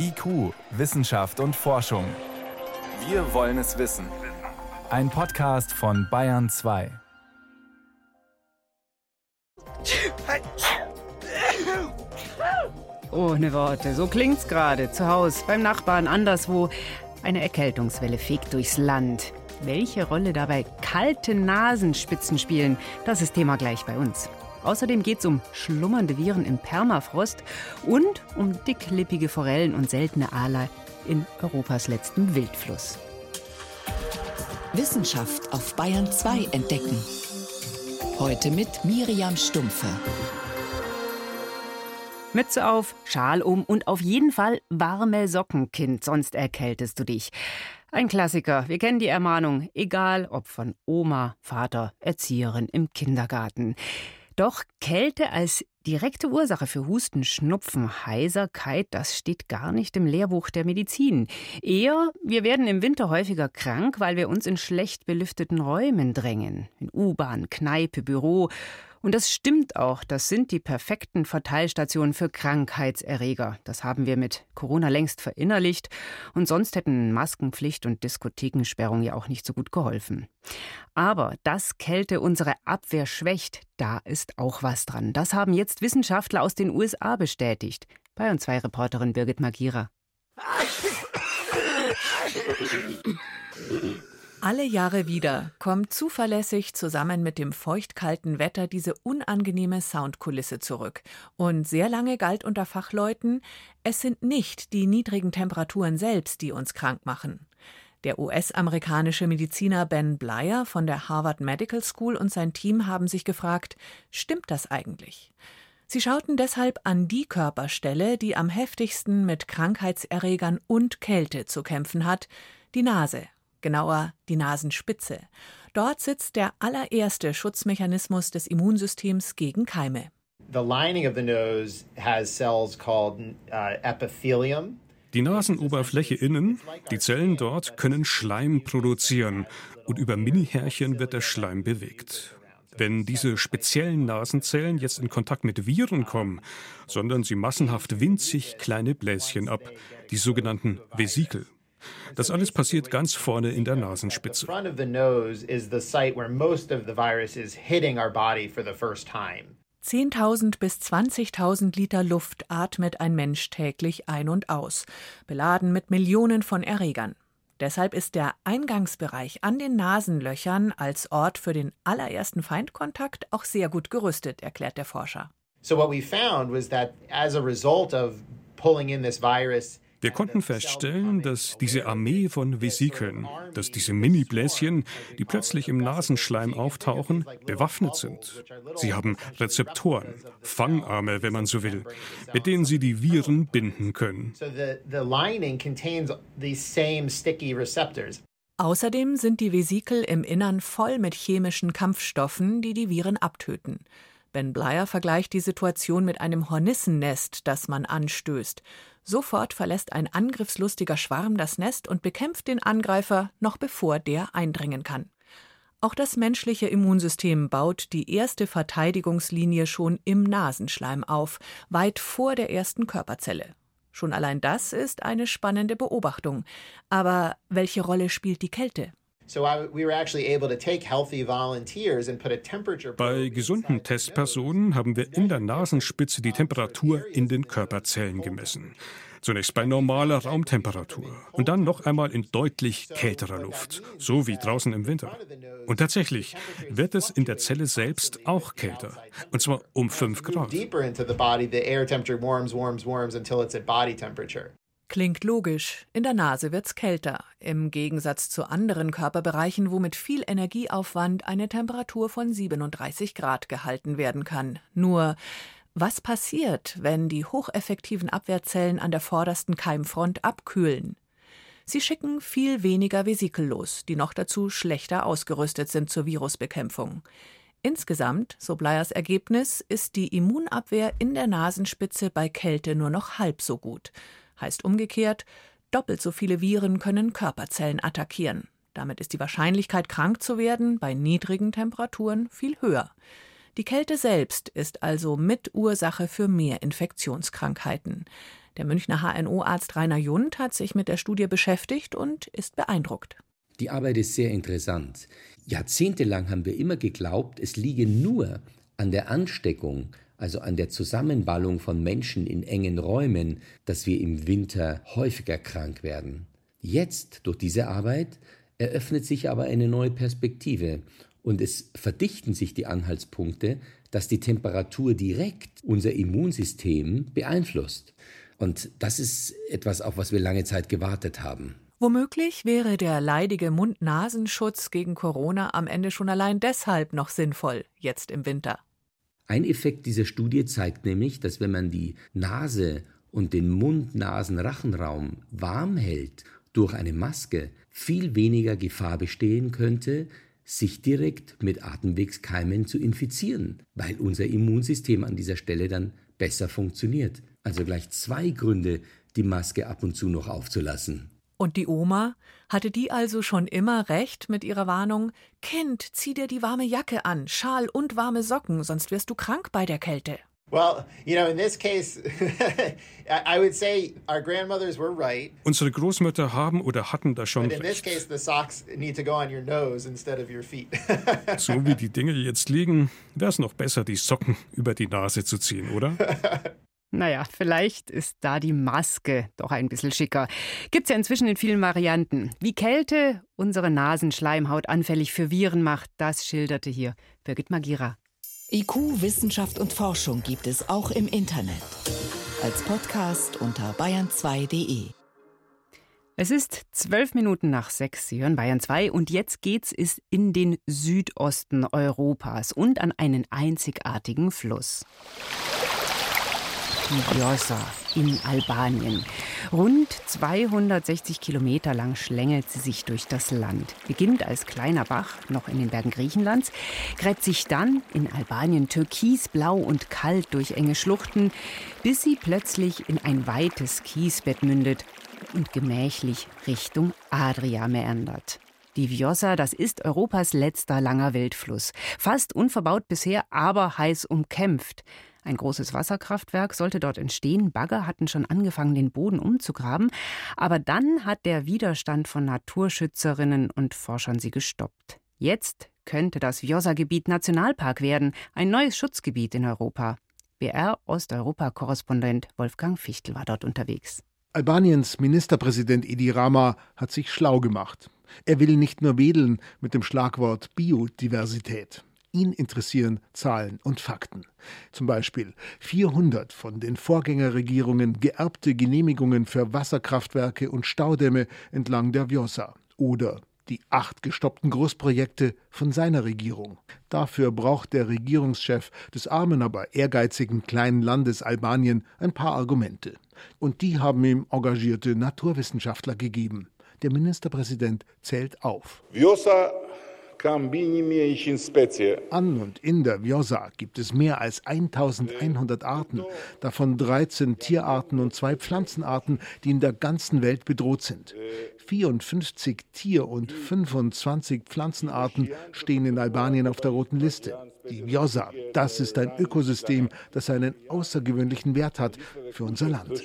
IQ, Wissenschaft und Forschung. Wir wollen es wissen. Ein Podcast von Bayern 2. Ohne Worte, so klingt's gerade. Zu Hause, beim Nachbarn, anderswo. Eine Erkältungswelle fegt durchs Land. Welche Rolle dabei kalte Nasenspitzen spielen, das ist Thema gleich bei uns. Außerdem geht es um schlummernde Viren im Permafrost und um dicklippige Forellen und seltene Aale in Europas letztem Wildfluss. Wissenschaft auf Bayern 2 entdecken. Heute mit Miriam Stumpfe. Mütze auf, Schal um und auf jeden Fall warme Socken, Kind, sonst erkältest du dich. Ein Klassiker, wir kennen die Ermahnung, egal ob von Oma, Vater, Erzieherin im Kindergarten. Doch Kälte als direkte Ursache für Husten, Schnupfen, Heiserkeit, das steht gar nicht im Lehrbuch der Medizin. Eher, wir werden im Winter häufiger krank, weil wir uns in schlecht belüfteten Räumen drängen. In U-Bahn, Kneipe, Büro und das stimmt auch, das sind die perfekten Verteilstationen für Krankheitserreger. Das haben wir mit Corona längst verinnerlicht und sonst hätten Maskenpflicht und Diskothekensperrung ja auch nicht so gut geholfen. Aber dass Kälte unsere Abwehr schwächt, da ist auch was dran. Das haben jetzt Wissenschaftler aus den USA bestätigt. Bei uns zwei Reporterin Birgit Magira. Alle Jahre wieder kommt zuverlässig zusammen mit dem feuchtkalten Wetter diese unangenehme Soundkulisse zurück. Und sehr lange galt unter Fachleuten, es sind nicht die niedrigen Temperaturen selbst, die uns krank machen. Der US-amerikanische Mediziner Ben Blyer von der Harvard Medical School und sein Team haben sich gefragt, stimmt das eigentlich? Sie schauten deshalb an die Körperstelle, die am heftigsten mit Krankheitserregern und Kälte zu kämpfen hat, die Nase genauer die Nasenspitze. Dort sitzt der allererste Schutzmechanismus des Immunsystems gegen Keime. The lining of the nose has cells called uh, epithelium. Die Nasenoberfläche innen, die Zellen dort können Schleim produzieren und über Minihärchen wird der Schleim bewegt. Wenn diese speziellen Nasenzellen jetzt in Kontakt mit Viren kommen, sondern sie massenhaft winzig kleine Bläschen ab, die sogenannten Vesikel. Das alles passiert ganz vorne in der Nasenspitze. Zehntausend bis 20.000 Liter Luft atmet ein Mensch täglich ein und aus, beladen mit Millionen von Erregern. Deshalb ist der Eingangsbereich an den Nasenlöchern als Ort für den allerersten Feindkontakt auch sehr gut gerüstet, erklärt der Forscher. So what we found was that as a result of pulling in this virus wir konnten feststellen, dass diese Armee von Vesikeln, dass diese Mini-Bläschen, die plötzlich im Nasenschleim auftauchen, bewaffnet sind. Sie haben Rezeptoren, Fangarme, wenn man so will, mit denen sie die Viren binden können. Außerdem sind die Vesikel im Innern voll mit chemischen Kampfstoffen, die die Viren abtöten. Ben Bleier vergleicht die Situation mit einem Hornissennest, das man anstößt. Sofort verlässt ein angriffslustiger Schwarm das Nest und bekämpft den Angreifer, noch bevor der eindringen kann. Auch das menschliche Immunsystem baut die erste Verteidigungslinie schon im Nasenschleim auf, weit vor der ersten Körperzelle. Schon allein das ist eine spannende Beobachtung. Aber welche Rolle spielt die Kälte? Bei gesunden Testpersonen haben wir in der Nasenspitze die Temperatur in den Körperzellen gemessen. Zunächst bei normaler Raumtemperatur und dann noch einmal in deutlich kälterer Luft, so wie draußen im Winter. Und tatsächlich wird es in der Zelle selbst auch kälter, und zwar um 5 Grad. Klingt logisch. In der Nase wird's kälter. Im Gegensatz zu anderen Körperbereichen, wo mit viel Energieaufwand eine Temperatur von 37 Grad gehalten werden kann. Nur, was passiert, wenn die hocheffektiven Abwehrzellen an der vordersten Keimfront abkühlen? Sie schicken viel weniger Vesikel los, die noch dazu schlechter ausgerüstet sind zur Virusbekämpfung. Insgesamt, so Bleiers Ergebnis, ist die Immunabwehr in der Nasenspitze bei Kälte nur noch halb so gut. Heißt umgekehrt, doppelt so viele Viren können Körperzellen attackieren. Damit ist die Wahrscheinlichkeit, krank zu werden, bei niedrigen Temperaturen viel höher. Die Kälte selbst ist also Mitursache für mehr Infektionskrankheiten. Der Münchner HNO-Arzt Rainer Jund hat sich mit der Studie beschäftigt und ist beeindruckt. Die Arbeit ist sehr interessant. Jahrzehntelang haben wir immer geglaubt, es liege nur an der Ansteckung, also an der Zusammenballung von Menschen in engen Räumen, dass wir im Winter häufiger krank werden. Jetzt, durch diese Arbeit, eröffnet sich aber eine neue Perspektive und es verdichten sich die Anhaltspunkte, dass die Temperatur direkt unser Immunsystem beeinflusst. Und das ist etwas, auf was wir lange Zeit gewartet haben. Womöglich wäre der leidige Mund-Nasenschutz gegen Corona am Ende schon allein deshalb noch sinnvoll, jetzt im Winter. Ein Effekt dieser Studie zeigt nämlich, dass wenn man die Nase und den Mund-Nasen-Rachenraum warm hält durch eine Maske, viel weniger Gefahr bestehen könnte, sich direkt mit Atemwegskeimen zu infizieren, weil unser Immunsystem an dieser Stelle dann besser funktioniert. Also gleich zwei Gründe, die Maske ab und zu noch aufzulassen. Und die Oma? Hatte die also schon immer recht mit ihrer Warnung? Kind, zieh dir die warme Jacke an, Schal und warme Socken, sonst wirst du krank bei der Kälte. Well, you know, in this case, I would say our grandmothers were right. Unsere Großmütter haben oder hatten da schon But in this case, the socks need to go on your nose instead of your feet. so wie die Dinge jetzt liegen, wäre es noch besser, die Socken über die Nase zu ziehen, oder? Naja, vielleicht ist da die Maske doch ein bisschen schicker. Gibt's ja inzwischen in vielen Varianten. Wie Kälte unsere Nasenschleimhaut anfällig für Viren macht, das schilderte hier Birgit Magira. IQ, Wissenschaft und Forschung gibt es auch im Internet. Als Podcast unter bayern2.de. Es ist zwölf Minuten nach sechs. Sie hören Bayern 2 und jetzt geht's es in den Südosten Europas und an einen einzigartigen Fluss die Vjosa in Albanien. Rund 260 Kilometer lang schlängelt sie sich durch das Land. Beginnt als kleiner Bach noch in den Bergen Griechenlands, gräbt sich dann in Albanien türkisblau und kalt durch enge Schluchten, bis sie plötzlich in ein weites Kiesbett mündet und gemächlich Richtung Adria meandert. Die Vjosa, das ist Europas letzter langer Wildfluss. Fast unverbaut bisher, aber heiß umkämpft. Ein großes Wasserkraftwerk sollte dort entstehen. Bagger hatten schon angefangen, den Boden umzugraben. Aber dann hat der Widerstand von Naturschützerinnen und Forschern sie gestoppt. Jetzt könnte das Vjosa-Gebiet Nationalpark werden, ein neues Schutzgebiet in Europa. BR-Osteuropa-Korrespondent Wolfgang Fichtel war dort unterwegs. Albaniens Ministerpräsident Edi Rama hat sich schlau gemacht. Er will nicht nur wedeln mit dem Schlagwort Biodiversität. Ihn interessieren Zahlen und Fakten. Zum Beispiel 400 von den Vorgängerregierungen geerbte Genehmigungen für Wasserkraftwerke und Staudämme entlang der Vjosa oder die acht gestoppten Großprojekte von seiner Regierung. Dafür braucht der Regierungschef des armen, aber ehrgeizigen kleinen Landes Albanien ein paar Argumente. Und die haben ihm engagierte Naturwissenschaftler gegeben. Der Ministerpräsident zählt auf. Vjosa an und in der Vjosa gibt es mehr als 1100 Arten, davon 13 Tierarten und zwei Pflanzenarten, die in der ganzen Welt bedroht sind. 54 Tier- und 25 Pflanzenarten stehen in Albanien auf der roten Liste. Die Vjosa, das ist ein Ökosystem, das einen außergewöhnlichen Wert hat für unser Land.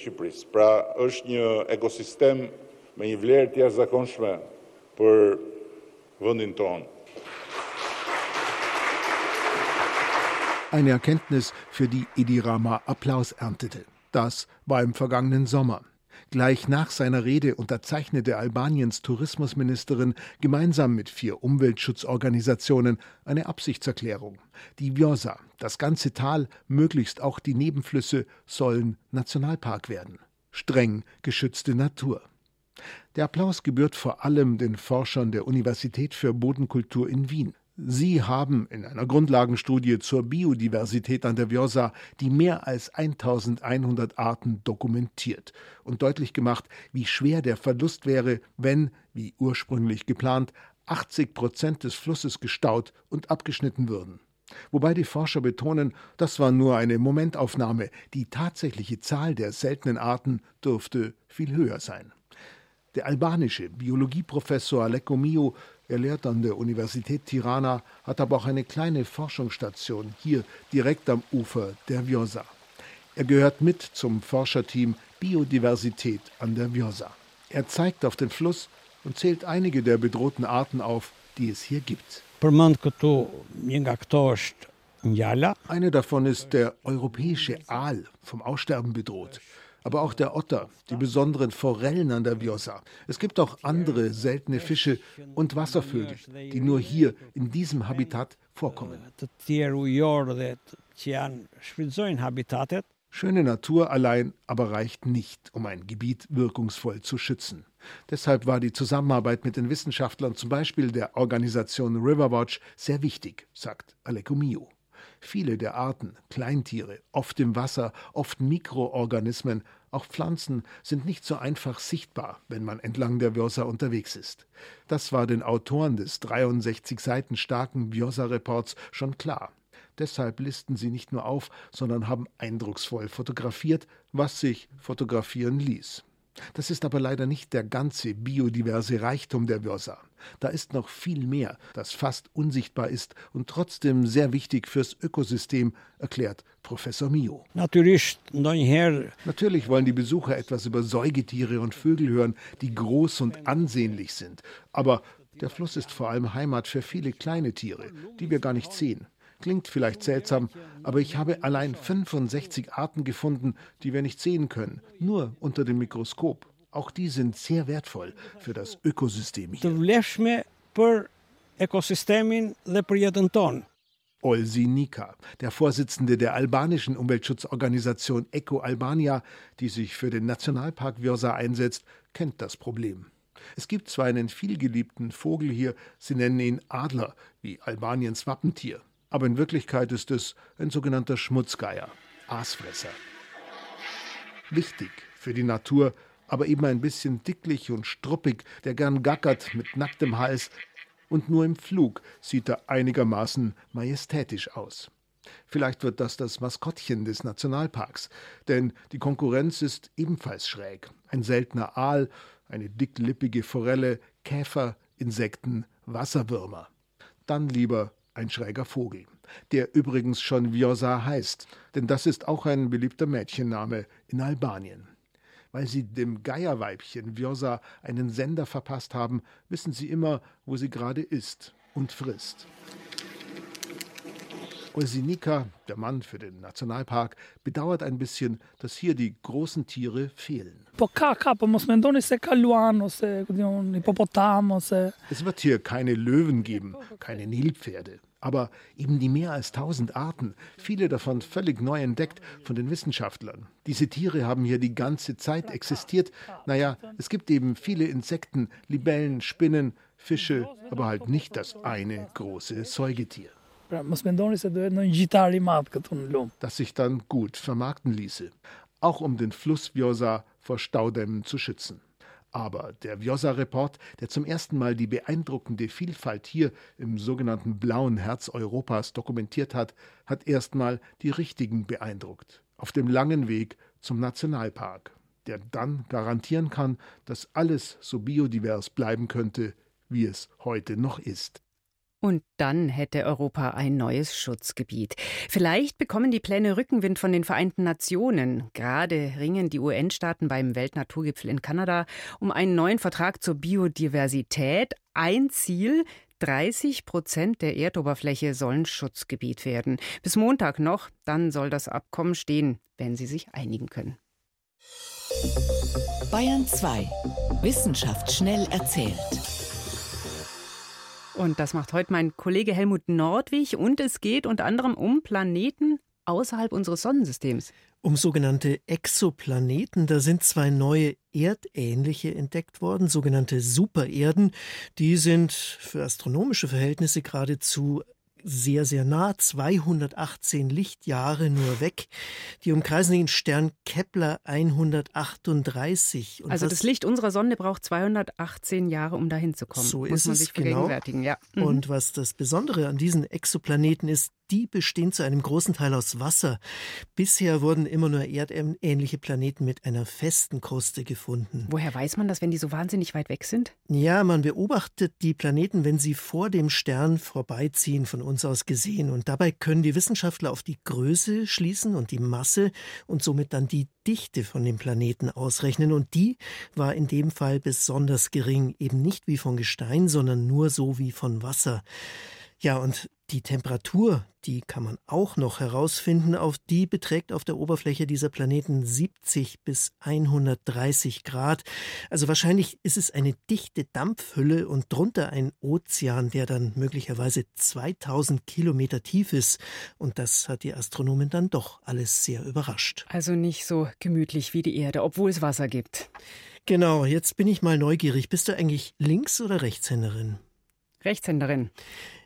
me një vlerë të jashtëzakonshme për vendin tonë. Eine Erkenntnis, für die Idirama Applaus erntete. Das war im vergangenen Sommer. Gleich nach seiner Rede unterzeichnete Albaniens Tourismusministerin gemeinsam mit vier Umweltschutzorganisationen eine Absichtserklärung. Die Vjosa, das ganze Tal, möglichst auch die Nebenflüsse, sollen Nationalpark werden. Streng geschützte Natur. Der Applaus gebührt vor allem den Forschern der Universität für Bodenkultur in Wien. Sie haben in einer Grundlagenstudie zur Biodiversität an der Vjosa die mehr als 1100 Arten dokumentiert und deutlich gemacht, wie schwer der Verlust wäre, wenn, wie ursprünglich geplant, 80 Prozent des Flusses gestaut und abgeschnitten würden. Wobei die Forscher betonen, das war nur eine Momentaufnahme, die tatsächliche Zahl der seltenen Arten dürfte viel höher sein. Der albanische Biologieprofessor Aleko Mio er lehrt an der Universität Tirana, hat aber auch eine kleine Forschungsstation hier direkt am Ufer der Vjosa. Er gehört mit zum Forscherteam Biodiversität an der Vjosa. Er zeigt auf den Fluss und zählt einige der bedrohten Arten auf, die es hier gibt. Eine davon ist der europäische Aal, vom Aussterben bedroht. Aber auch der Otter, die besonderen Forellen an der Vjosa. Es gibt auch andere seltene Fische und Wasservögel, die nur hier in diesem Habitat vorkommen. Schöne Natur allein aber reicht nicht, um ein Gebiet wirkungsvoll zu schützen. Deshalb war die Zusammenarbeit mit den Wissenschaftlern, zum Beispiel der Organisation Riverwatch, sehr wichtig, sagt Aleko Mio. Viele der Arten, Kleintiere, oft im Wasser, oft Mikroorganismen, auch Pflanzen, sind nicht so einfach sichtbar, wenn man entlang der Vjosa unterwegs ist. Das war den Autoren des 63 Seiten starken Vjosa-Reports schon klar. Deshalb listen sie nicht nur auf, sondern haben eindrucksvoll fotografiert, was sich fotografieren ließ. Das ist aber leider nicht der ganze biodiverse Reichtum der Vjosa. Da ist noch viel mehr, das fast unsichtbar ist und trotzdem sehr wichtig fürs Ökosystem, erklärt Professor Mio. Natürlich wollen die Besucher etwas über Säugetiere und Vögel hören, die groß und ansehnlich sind. Aber der Fluss ist vor allem Heimat für viele kleine Tiere, die wir gar nicht sehen. Klingt vielleicht seltsam, aber ich habe allein 65 Arten gefunden, die wir nicht sehen können, nur unter dem Mikroskop. Auch die sind sehr wertvoll für das Ökosystem hier. Olsi Nika, der Vorsitzende der albanischen Umweltschutzorganisation Eco Albania, die sich für den Nationalpark Vjosa einsetzt, kennt das Problem. Es gibt zwar einen vielgeliebten Vogel hier, sie nennen ihn Adler, wie Albaniens Wappentier aber in Wirklichkeit ist es ein sogenannter Schmutzgeier, Aasfresser. Wichtig für die Natur, aber eben ein bisschen dicklich und struppig, der gern gackert mit nacktem Hals, und nur im Flug sieht er einigermaßen majestätisch aus. Vielleicht wird das das Maskottchen des Nationalparks, denn die Konkurrenz ist ebenfalls schräg. Ein seltener Aal, eine dicklippige Forelle, Käfer, Insekten, Wasserwürmer. Dann lieber ein schräger Vogel, der übrigens schon Vjosa heißt, denn das ist auch ein beliebter Mädchenname in Albanien. Weil sie dem Geierweibchen Vjosa einen Sender verpasst haben, wissen sie immer, wo sie gerade ist und frisst. Olsinika, der Mann für den Nationalpark, bedauert ein bisschen, dass hier die großen Tiere fehlen. Es wird hier keine Löwen geben, keine Nilpferde. Aber eben die mehr als tausend Arten, viele davon völlig neu entdeckt von den Wissenschaftlern. Diese Tiere haben hier die ganze Zeit existiert. Naja, es gibt eben viele Insekten, Libellen, Spinnen, Fische, aber halt nicht das eine große Säugetier das sich dann gut vermarkten ließe, auch um den Fluss Vjosa vor Staudämmen zu schützen. Aber der Vjosa-Report, der zum ersten Mal die beeindruckende Vielfalt hier im sogenannten blauen Herz Europas dokumentiert hat, hat erstmal die Richtigen beeindruckt. Auf dem langen Weg zum Nationalpark, der dann garantieren kann, dass alles so biodivers bleiben könnte, wie es heute noch ist. Und dann hätte Europa ein neues Schutzgebiet. Vielleicht bekommen die Pläne Rückenwind von den Vereinten Nationen. Gerade ringen die UN-Staaten beim Weltnaturgipfel in Kanada um einen neuen Vertrag zur Biodiversität. Ein Ziel, 30 Prozent der Erdoberfläche sollen Schutzgebiet werden. Bis Montag noch, dann soll das Abkommen stehen, wenn sie sich einigen können. Bayern 2. Wissenschaft schnell erzählt. Und das macht heute mein Kollege Helmut Nordwig. Und es geht unter anderem um Planeten außerhalb unseres Sonnensystems. Um sogenannte Exoplaneten. Da sind zwei neue erdähnliche entdeckt worden, sogenannte Supererden. Die sind für astronomische Verhältnisse geradezu sehr, sehr nah, 218 Lichtjahre nur weg. Die umkreisen den Stern Kepler 138. Und also das Licht unserer Sonne braucht 218 Jahre, um dahin zu kommen. So Muss ist man sich es, genau. Ja. Mhm. Und was das Besondere an diesen Exoplaneten ist, die bestehen zu einem großen Teil aus Wasser. Bisher wurden immer nur erdähnliche Planeten mit einer festen Kruste gefunden. Woher weiß man das, wenn die so wahnsinnig weit weg sind? Ja, man beobachtet die Planeten, wenn sie vor dem Stern vorbeiziehen von uns aus gesehen. Und dabei können die Wissenschaftler auf die Größe schließen und die Masse und somit dann die Dichte von dem Planeten ausrechnen. Und die war in dem Fall besonders gering, eben nicht wie von Gestein, sondern nur so wie von Wasser. Ja, und die Temperatur, die kann man auch noch herausfinden, auf die beträgt auf der Oberfläche dieser Planeten 70 bis 130 Grad. Also wahrscheinlich ist es eine dichte Dampfhülle und drunter ein Ozean, der dann möglicherweise 2000 Kilometer tief ist. Und das hat die Astronomen dann doch alles sehr überrascht. Also nicht so gemütlich wie die Erde, obwohl es Wasser gibt. Genau, jetzt bin ich mal neugierig. Bist du eigentlich Links- oder Rechtshänderin? Rechtshänderin.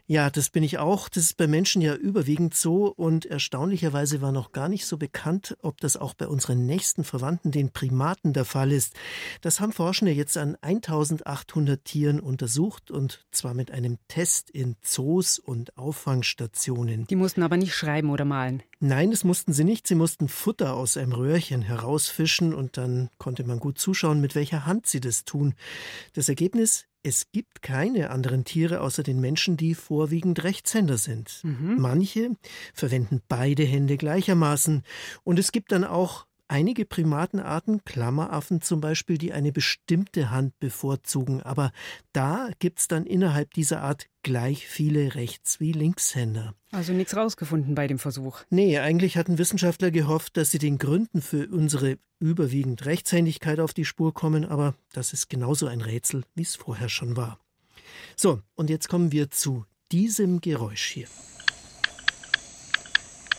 Ja, das bin ich auch. Das ist bei Menschen ja überwiegend so und erstaunlicherweise war noch gar nicht so bekannt, ob das auch bei unseren nächsten Verwandten, den Primaten, der Fall ist. Das haben Forschende jetzt an 1800 Tieren untersucht und zwar mit einem Test in Zoos und Auffangstationen. Die mussten aber nicht schreiben oder malen. Nein, das mussten sie nicht. Sie mussten Futter aus einem Röhrchen herausfischen und dann konnte man gut zuschauen, mit welcher Hand sie das tun. Das Ergebnis es gibt keine anderen Tiere außer den Menschen, die vorwiegend Rechtshänder sind. Mhm. Manche verwenden beide Hände gleichermaßen. Und es gibt dann auch einige Primatenarten, Klammeraffen zum Beispiel, die eine bestimmte Hand bevorzugen. Aber da gibt es dann innerhalb dieser Art gleich viele Rechts- wie Linkshänder. Also nichts rausgefunden bei dem Versuch. Nee, eigentlich hatten Wissenschaftler gehofft, dass sie den Gründen für unsere überwiegend Rechtshändigkeit auf die Spur kommen, aber das ist genauso ein Rätsel, wie es vorher schon war. So, und jetzt kommen wir zu diesem Geräusch hier.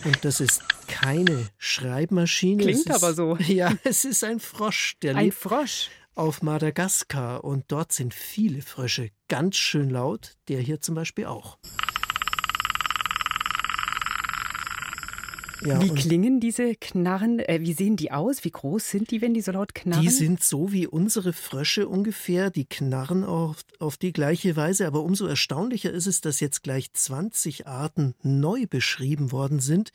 Und das ist keine Schreibmaschine. Klingt aber so. Ja, es ist ein Frosch, der ein lebt Frosch. auf Madagaskar und dort sind viele Frösche ganz schön laut, der hier zum Beispiel auch. Ja, wie klingen diese Knarren? Äh, wie sehen die aus? Wie groß sind die, wenn die so laut knarren? Die sind so wie unsere Frösche ungefähr. Die knarren auf, auf die gleiche Weise. Aber umso erstaunlicher ist es, dass jetzt gleich 20 Arten neu beschrieben worden sind.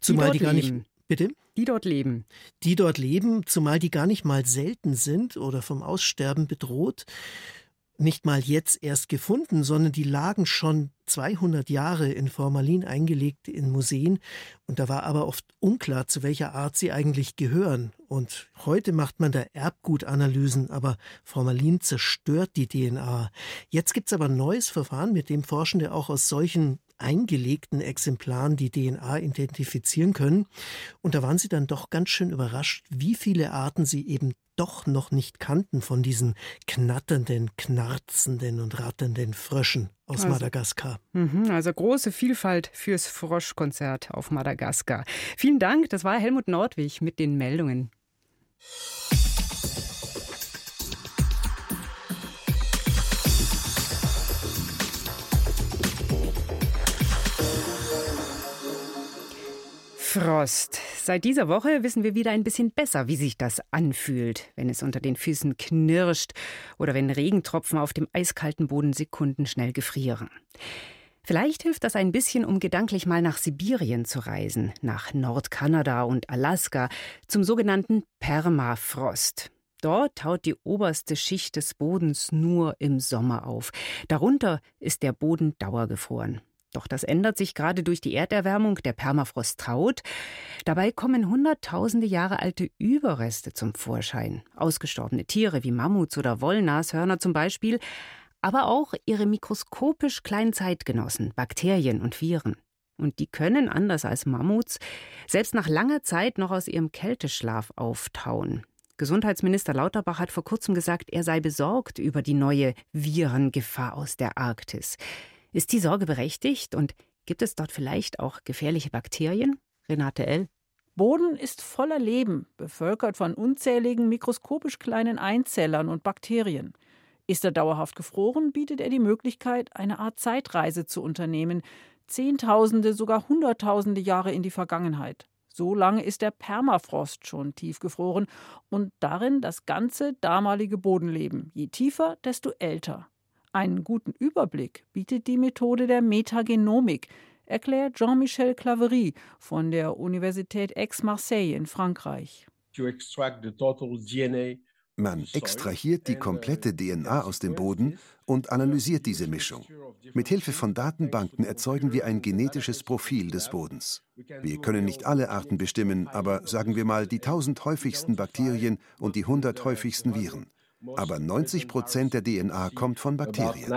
Zumal die, die gar leben. nicht. Bitte? Die dort leben. Die dort leben, zumal die gar nicht mal selten sind oder vom Aussterben bedroht nicht mal jetzt erst gefunden, sondern die lagen schon 200 Jahre in Formalin eingelegt in Museen und da war aber oft unklar, zu welcher Art sie eigentlich gehören. Und heute macht man da Erbgutanalysen, aber Formalin zerstört die DNA. Jetzt gibt's aber ein neues Verfahren, mit dem Forschende auch aus solchen eingelegten Exemplaren die DNA identifizieren können. Und da waren sie dann doch ganz schön überrascht, wie viele Arten sie eben doch noch nicht kannten von diesen knatternden, knarzenden und ratternden Fröschen aus also, Madagaskar. Mhm, also große Vielfalt fürs Froschkonzert auf Madagaskar. Vielen Dank, das war Helmut Nordwig mit den Meldungen. Frost. Seit dieser Woche wissen wir wieder ein bisschen besser, wie sich das anfühlt, wenn es unter den Füßen knirscht oder wenn Regentropfen auf dem eiskalten Boden sekundenschnell gefrieren. Vielleicht hilft das ein bisschen, um gedanklich mal nach Sibirien zu reisen, nach Nordkanada und Alaska, zum sogenannten Permafrost. Dort taut die oberste Schicht des Bodens nur im Sommer auf. Darunter ist der Boden dauergefroren. Doch das ändert sich gerade durch die Erderwärmung, der Permafrost traut. Dabei kommen hunderttausende Jahre alte Überreste zum Vorschein. Ausgestorbene Tiere wie Mammuts oder Wollnashörner zum Beispiel, aber auch ihre mikroskopisch kleinen Zeitgenossen, Bakterien und Viren. Und die können, anders als Mammuts, selbst nach langer Zeit noch aus ihrem Kälteschlaf auftauen. Gesundheitsminister Lauterbach hat vor kurzem gesagt, er sei besorgt über die neue Virengefahr aus der Arktis. Ist die Sorge berechtigt und gibt es dort vielleicht auch gefährliche Bakterien? Renate L. Boden ist voller Leben, bevölkert von unzähligen mikroskopisch kleinen Einzellern und Bakterien. Ist er dauerhaft gefroren, bietet er die Möglichkeit, eine Art Zeitreise zu unternehmen, Zehntausende, sogar Hunderttausende Jahre in die Vergangenheit. So lange ist der Permafrost schon tiefgefroren und darin das ganze damalige Bodenleben. Je tiefer, desto älter. Einen guten Überblick bietet die Methode der Metagenomik, erklärt Jean-Michel Claverie von der Universität Aix-Marseille in Frankreich. Man extrahiert die komplette DNA aus dem Boden und analysiert diese Mischung. Mit Hilfe von Datenbanken erzeugen wir ein genetisches Profil des Bodens. Wir können nicht alle Arten bestimmen, aber sagen wir mal die 1000 häufigsten Bakterien und die 100 häufigsten Viren. Aber 90 Prozent der DNA kommt von Bakterien.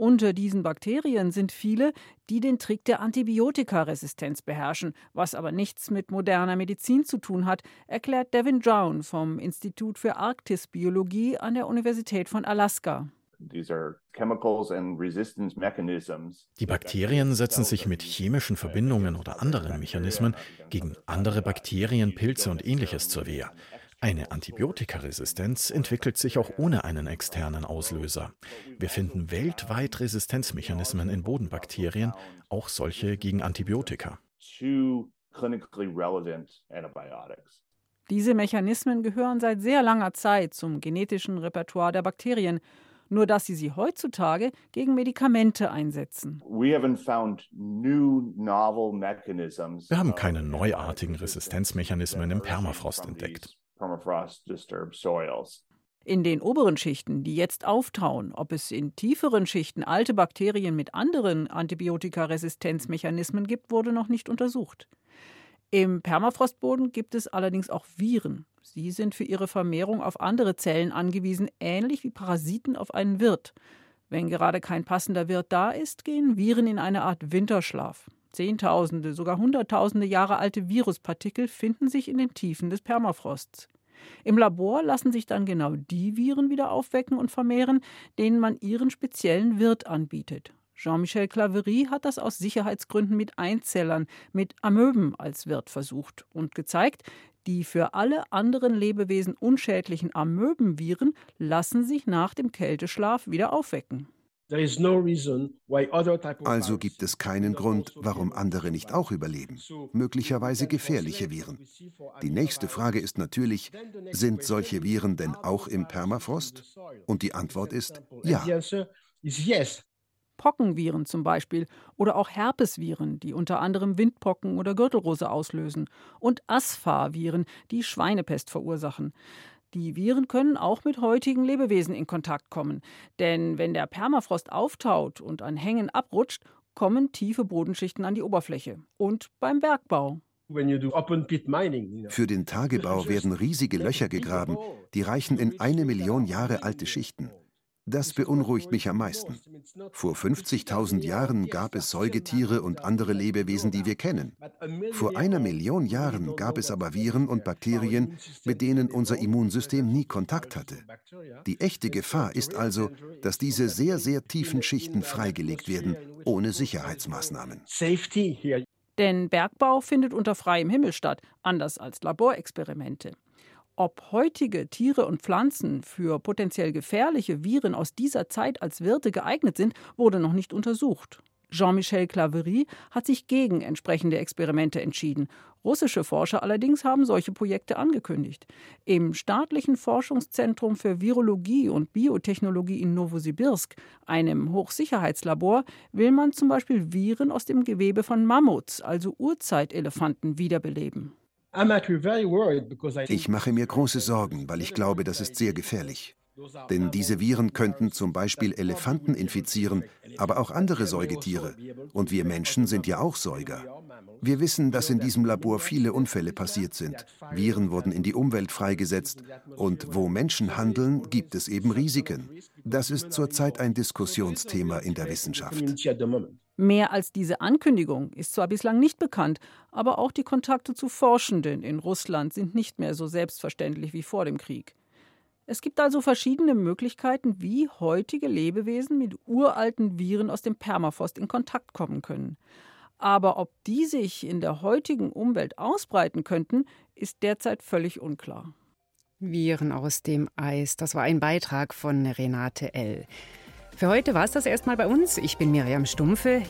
Unter diesen Bakterien sind viele, die den Trick der Antibiotikaresistenz beherrschen, was aber nichts mit moderner Medizin zu tun hat, erklärt Devin Drown vom Institut für Arktisbiologie an der Universität von Alaska. Die Bakterien setzen sich mit chemischen Verbindungen oder anderen Mechanismen gegen andere Bakterien, Pilze und ähnliches zur Wehr. Eine Antibiotikaresistenz entwickelt sich auch ohne einen externen Auslöser. Wir finden weltweit Resistenzmechanismen in Bodenbakterien, auch solche gegen Antibiotika. Diese Mechanismen gehören seit sehr langer Zeit zum genetischen Repertoire der Bakterien, nur dass sie sie heutzutage gegen Medikamente einsetzen. Wir haben keine neuartigen Resistenzmechanismen im Permafrost entdeckt permafrost-disturbed soils. In den oberen Schichten, die jetzt auftauen, ob es in tieferen Schichten alte Bakterien mit anderen Antibiotikaresistenzmechanismen gibt, wurde noch nicht untersucht. Im Permafrostboden gibt es allerdings auch Viren. Sie sind für ihre Vermehrung auf andere Zellen angewiesen, ähnlich wie Parasiten auf einen Wirt. Wenn gerade kein passender Wirt da ist, gehen Viren in eine Art Winterschlaf. Zehntausende, sogar Hunderttausende Jahre alte Viruspartikel finden sich in den Tiefen des Permafrosts. Im Labor lassen sich dann genau die Viren wieder aufwecken und vermehren, denen man ihren speziellen Wirt anbietet. Jean-Michel Claverie hat das aus Sicherheitsgründen mit Einzellern, mit Amöben als Wirt versucht und gezeigt, die für alle anderen Lebewesen unschädlichen Amöbenviren lassen sich nach dem Kälteschlaf wieder aufwecken. Also gibt es keinen Grund, warum andere nicht auch überleben. Möglicherweise gefährliche Viren. Die nächste Frage ist natürlich, sind solche Viren denn auch im Permafrost? Und die Antwort ist ja. Pockenviren zum Beispiel oder auch Herpesviren, die unter anderem Windpocken oder Gürtelrose auslösen und Asfa-Viren, die Schweinepest verursachen. Die Viren können auch mit heutigen Lebewesen in Kontakt kommen. Denn wenn der Permafrost auftaut und an Hängen abrutscht, kommen tiefe Bodenschichten an die Oberfläche. Und beim Bergbau. Für den Tagebau werden riesige Löcher gegraben, die reichen in eine Million Jahre alte Schichten. Das beunruhigt mich am meisten. Vor 50.000 Jahren gab es Säugetiere und andere Lebewesen, die wir kennen. Vor einer Million Jahren gab es aber Viren und Bakterien, mit denen unser Immunsystem nie Kontakt hatte. Die echte Gefahr ist also, dass diese sehr, sehr tiefen Schichten freigelegt werden, ohne Sicherheitsmaßnahmen. Denn Bergbau findet unter freiem Himmel statt, anders als Laborexperimente. Ob heutige Tiere und Pflanzen für potenziell gefährliche Viren aus dieser Zeit als Wirte geeignet sind, wurde noch nicht untersucht. Jean-Michel Claverie hat sich gegen entsprechende Experimente entschieden. Russische Forscher allerdings haben solche Projekte angekündigt. Im staatlichen Forschungszentrum für Virologie und Biotechnologie in Novosibirsk, einem Hochsicherheitslabor, will man zum Beispiel Viren aus dem Gewebe von Mammuts, also Urzeitelefanten, wiederbeleben. Ich mache mir große Sorgen, weil ich glaube, das ist sehr gefährlich. Denn diese Viren könnten zum Beispiel Elefanten infizieren, aber auch andere Säugetiere. Und wir Menschen sind ja auch Säuger. Wir wissen, dass in diesem Labor viele Unfälle passiert sind. Viren wurden in die Umwelt freigesetzt. Und wo Menschen handeln, gibt es eben Risiken. Das ist zurzeit ein Diskussionsthema in der Wissenschaft. Mehr als diese Ankündigung ist zwar bislang nicht bekannt, aber auch die Kontakte zu Forschenden in Russland sind nicht mehr so selbstverständlich wie vor dem Krieg. Es gibt also verschiedene Möglichkeiten, wie heutige Lebewesen mit uralten Viren aus dem Permafrost in Kontakt kommen können. Aber ob die sich in der heutigen Umwelt ausbreiten könnten, ist derzeit völlig unklar. Viren aus dem Eis, das war ein Beitrag von Renate L. Für heute war es das erstmal bei uns. Ich bin Miriam Stumpfe.